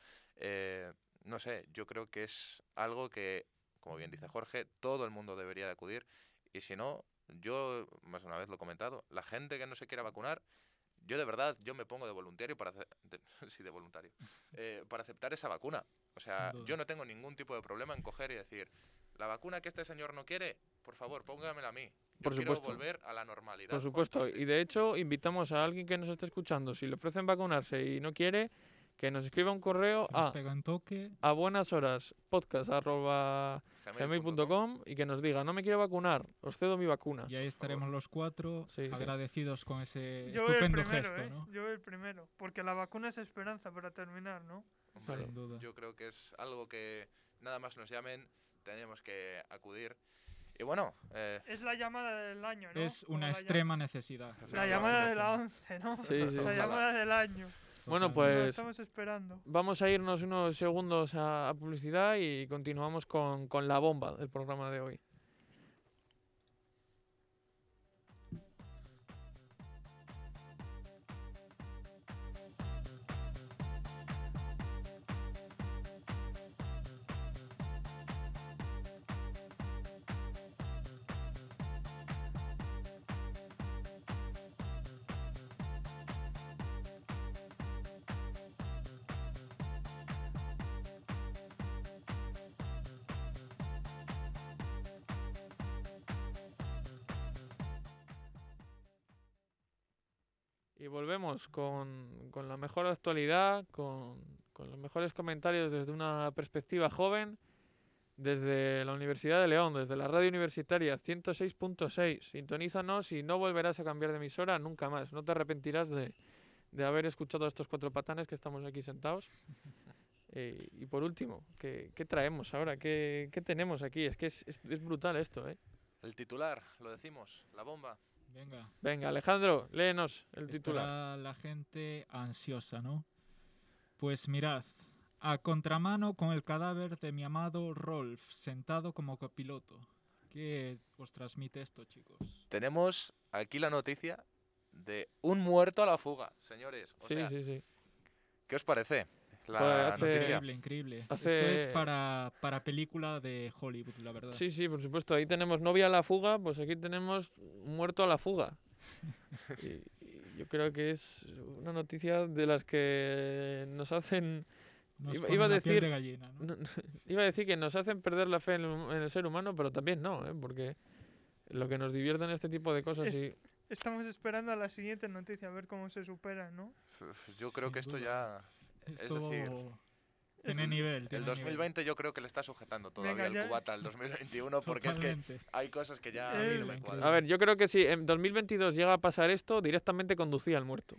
no sé, yo creo que es algo que, como bien dice Jorge, todo el mundo debería de acudir. Y si no, yo más una vez lo he comentado, la gente que no se quiera vacunar, yo de verdad, yo me pongo de voluntario para de- sí, de voluntario, eh, para aceptar esa vacuna. O sea, yo no tengo ningún tipo de problema en coger y decir, la vacuna que este señor no quiere, por favor, póngamela a mí. Yo Por quiero supuesto. volver a la normalidad. Por supuesto, y antes". de hecho invitamos a alguien que nos esté escuchando, si le ofrecen vacunarse y no quiere, que nos escriba un correo a, toque. a buenas horas podcast arroba gmail.com y que nos diga, no me quiero vacunar, os cedo mi vacuna. Y ahí estaremos los cuatro Sí, sí. agradecidos con ese Yo estupendo primero, gesto, ¿eh? ¿no? Yo el primero. Porque la vacuna es esperanza para terminar, ¿no? Hombre, Sin duda. Yo creo que es algo que nada más nos llamen, tenemos que acudir. Y bueno, eh, Es la llamada del año, ¿no? Es una extrema necesidad. La llamada de la 11, ¿no? Sí, sí. La llamada del año. Bueno, pues estamos esperando. vamos a irnos unos segundos a, a publicidad y continuamos con, con la bomba del programa de hoy. Con, con la mejor actualidad, con, con los mejores comentarios desde una perspectiva joven, desde la Universidad de León, desde la radio universitaria 106.6. Sintonízanos y no volverás a cambiar de emisora nunca más. No te arrepentirás de, de haber escuchado a estos cuatro patanes que estamos aquí sentados. Eh, y por último, ¿qué, qué traemos ahora? ¿Qué, qué tenemos aquí? Es que es, es- es brutal esto, ¿eh? el titular, lo decimos, la bomba. Venga. Venga, Alejandro, léenos el titular. Estará la gente ansiosa, ¿no? Pues mirad, a contramano con el cadáver de mi amado Rolf, sentado como copiloto. ¿Qué os transmite esto, chicos? Tenemos aquí la noticia de un muerto a la fuga, señores. O sí, sea, sí, sí. ¿qué os parece la Pues hace- noticia? Increíble, increíble. Hace- Esto es para, para película de Hollywood, la verdad. Sí, sí, por supuesto. Ahí tenemos novia a la fuga, pues aquí tenemos muerto a la fuga. Y, y yo creo que es una noticia de las que nos hacen. Nos iba- a decir- de gallina, ¿no? iba a decir que nos hacen perder la fe en el, en el ser humano, pero también no, ¿eh? porque lo que nos divierte en este tipo de cosas Es- y Estamos esperando a la siguiente noticia, a ver cómo se supera, ¿no? Uf, Yo creo Sin que esto duda. Ya... Es decir, tiene nivel. El tiene 2020 yo creo que le está sujetando todavía Venga, el cubata al 2021 nivel. porque es que Totalmente. hay cosas que ya a mí no me cuadran. A ver, yo creo que si en 2022 llega a pasar esto, directamente conducía al muerto.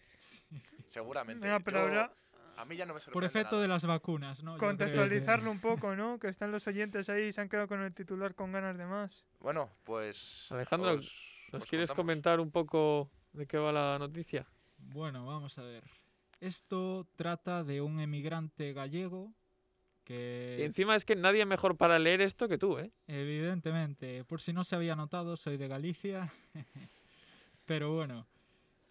Seguramente. Venga, pero Yo- ahora A mí ya no me Por sorprende efecto nada. de las vacunas, ¿no? Que- contextualizarlo un poco, ¿no? Que están los oyentes ahí y se han quedado con el titular con ganas de más. Bueno, pues... Alejandro, os- ¿Nos os quieres contamos. comentar un poco de qué va la noticia? Bueno, vamos a ver. Esto trata de un emigrante gallego Y que, encima es que nadie mejor para leer esto que tú, ¿eh? evidentemente, por si no se había notado, soy de Galicia. Pero bueno,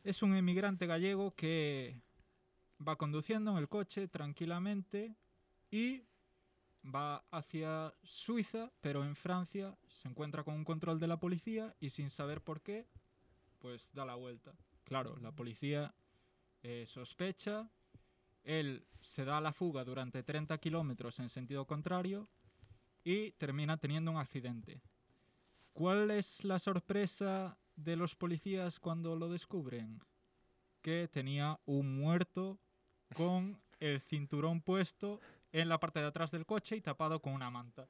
es un emigrante gallego que va conduciendo en el coche tranquilamente y va hacia Suiza, pero en Francia se encuentra con un control de la policía y sin saber por qué, pues da la vuelta. Claro, la policía eh, sospecha, él se da a la fuga durante 30 kilómetros en sentido contrario y termina teniendo un accidente. ¿Cuál es la sorpresa de los policías cuando lo descubren? Que tenía un muerto con el cinturón puesto en la parte de atrás del coche y tapado con una manta.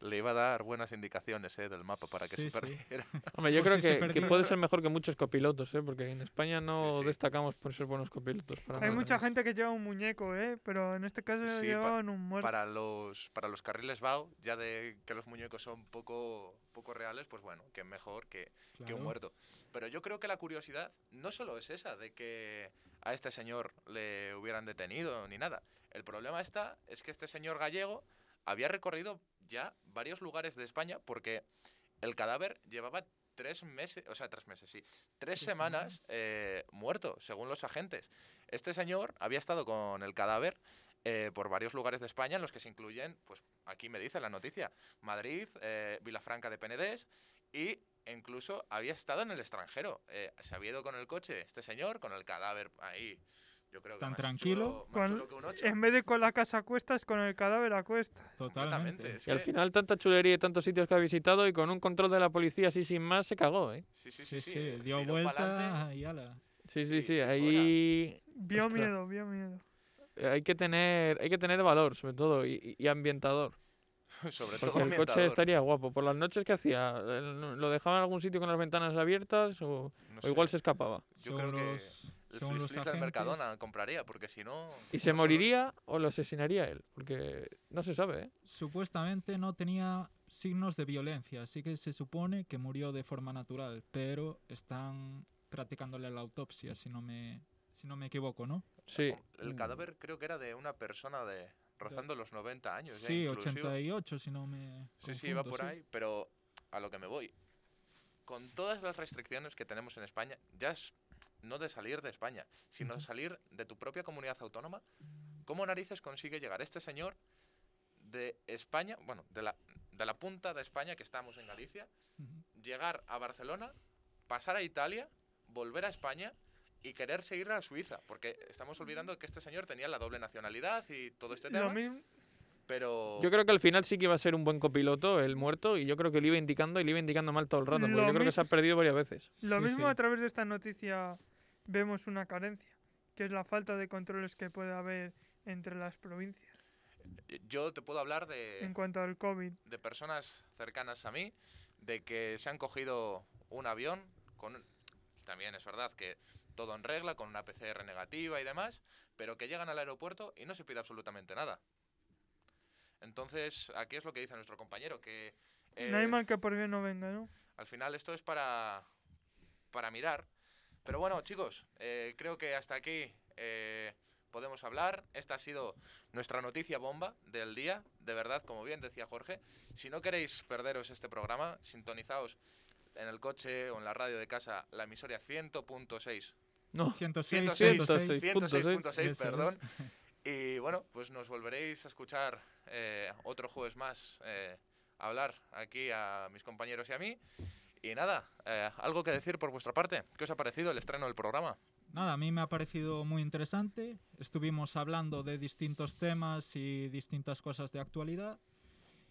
Le iba a dar buenas indicaciones eh, del mapa para que Sí, se sí. perdiera. Hombre, yo Por creo si que, que puede ser mejor que muchos copilotos, ¿eh? Porque en España no sí. destacamos por ser buenos copilotos. para Hay mucha gente que lleva un muñeco, ¿eh? Pero en este caso Sí, llevaban un muerto. Para los, para los carriles BAU, ya de que los muñecos son poco, poco reales, pues bueno, que mejor que, que un Claro. muerto. Pero yo creo que la curiosidad no solo es esa de que a este señor le hubieran detenido ni nada. El problema está es que este señor gallego había recorrido ya varios lugares de España porque el cadáver llevaba tres meses, o sea, tres meses, sí, tres Tres semanas semanas. eh, muerto, según los agentes. Este señor había estado con el cadáver eh, por varios lugares de España en los que se incluyen, pues aquí me dice la noticia, Madrid, eh, Vilafranca de Penedés y incluso había estado en el extranjero. Eh, se había ido con el coche este señor, con el cadáver ahí. Yo creo que Tan más tranquilo. chulo- más Con- chulo que un ocho. En vez de con la casa a cuestas, con el cadáver a cuestas. Totalmente. Y al final tanta chulería y tantos sitios que ha visitado y con un control de la policía así sin más se cagó, ¿eh? Sí, sí, Sí, sí, sí, sí, dio vuelta y ala. Sí, sí, sí, fuera. ahí... Vio Ostras. miedo, vio miedo. eh, hay que tener, hay que tener valor, sobre todo, y- y ambientador. Sobre todo Porque el coche estaría guapo. Por las noches, ¿qué hacía? ¿Lo dejaba en algún sitio con las ventanas abiertas o, No o igual se escapaba? Yo según creo que los, El según los flis del agentes, Mercadona compraría, porque si no... ¿Y se moriría o lo asesinaría él? Porque no se sabe, ¿eh? supuestamente no tenía signos de violencia, así que se supone que murió de forma natural, pero están practicándole la autopsia, si no me, si no me equivoco, ¿no? Sí. El cadáver creo que era de una persona de rozando los 90 años. Sí, inclusive. 88, si no me Sí, sí, confundo, por sí. ahí, pero a lo que me voy. Con todas las restricciones que tenemos en España, ya es no de salir de España, sino Ujú. salir de tu propia comunidad autónoma, ¿cómo narices consigue llegar este señor de España, bueno, de la, de la punta de España, que estamos en Galicia, llegar a Barcelona, pasar a Italia, volver a España y querer seguir a Suiza? Porque estamos olvidando que este señor tenía la doble nacionalidad y todo este Lo tema, mismo, pero... Yo creo que al final sí que iba a ser un buen copiloto, el muerto, y yo creo que le iba indicando y le iba indicando mal todo el rato, porque Lo yo creo que se ha perdido varias veces. lo Sí, mismo sí. a través de esta noticia vemos una carencia, que es la falta de controles que puede haber entre las provincias Yo te puedo hablar de... en cuanto al COVID. de personas cercanas a mí de que se han cogido un avión con también es verdad que todo en regla con una PCR negativa y demás pero que llegan al aeropuerto y no se pide absolutamente nada. Entonces aquí es lo que dice nuestro compañero que no hay eh, mal que por bien no venga, ¿no? al final esto es para para mirar. Pero bueno chicos eh, creo que hasta aquí eh, podemos hablar. Esta ha sido nuestra noticia bomba del día. De verdad como bien decía Jorge si no queréis perderos este programa sintonizaos en el coche o en la radio de casa la emisora 100.6 No, 106, 106, 106. 106.6 Eso es. perdón y bueno pues nos volveréis a escuchar eh, otro jueves más eh, hablar aquí a mis compañeros y a mí y nada, eh, algo que decir por vuestra parte. ¿Qué os ha parecido el estreno del programa? Nada, a mí me ha parecido muy interesante. Estuvimos hablando de distintos temas y distintas cosas de actualidad.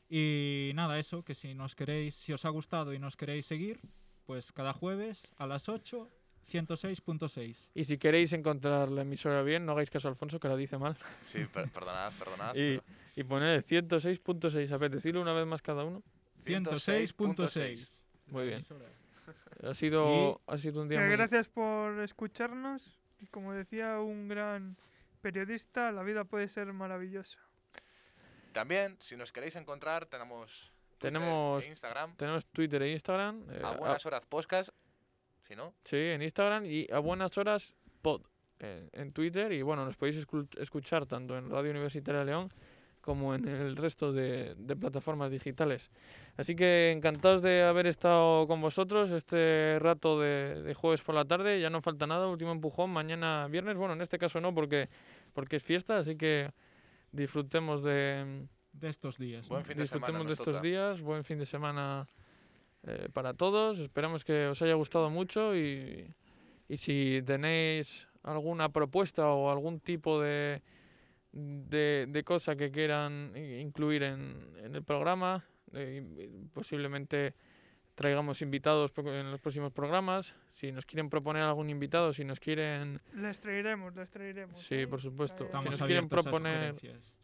Y nada, eso, que si nos queréis, si os ha gustado y nos queréis seguir, pues cada jueves a las 8, 106.6. y si queréis encontrar la emisora bien, no hagáis caso a Alfonso, que la dice mal. Sí, per- perdonad, perdonad. Y, pero- y poned 106.6, a ver, decirlo una vez más cada uno. 106.6. Muy bien. Ha sido, ha sido un día Que muy... gracias por escucharnos y como decía un gran periodista, la vida puede ser maravillosa. También, si nos queréis encontrar, tenemos Twitter Tenemos- e Instagram. Tenemos Twitter e Instagram. eh, A a- buenas horas podcast. Si no, Sí, en Instagram y a buenas horas pod en, en Twitter. Y bueno, nos podéis escu- escuchar tanto en Radio Universitaria de León como en el resto de, de plataformas digitales. Así que encantados de haber estado con vosotros este rato de, de jueves por la tarde. Ya no falta nada, último empujón mañana viernes. Bueno, en este caso no porque, porque es fiesta, así que disfrutemos de, De estos días. Buen fin de semana disfrutemos de estos toca. días. Buen fin de semana eh, para todos. Esperamos que os haya gustado mucho y, y si tenéis alguna propuesta o algún tipo de, de, cosa que quieran incluir en, en el programa, eh, posiblemente traigamos invitados en los próximos programas. Si nos quieren proponer algún invitado, si nos quieren... Les traeremos, les traeremos. Sí, ¿eh? por supuesto. Si Estamos nos quieren proponer-.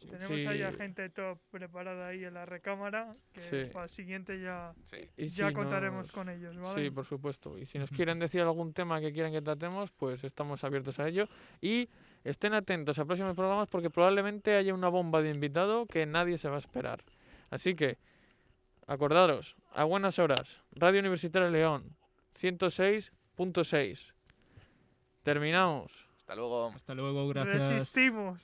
Tenemos ahí a Sí. gente top preparada ahí en la recámara, que Sí. para el siguiente ya, sí. ya si contaremos nos- con ellos, ¿vale? Sí, por supuesto. Y si nos quieren decir algún tema que quieran que tratemos, pues estamos abiertos a ello. Y estén atentos a próximos programas porque probablemente haya una bomba de invitado que nadie se va a esperar. Así que, acordaros, a buenas horas, Radio Universitaria León, 106.6. Terminamos. Hasta luego. Hasta luego, gracias. Resistimos.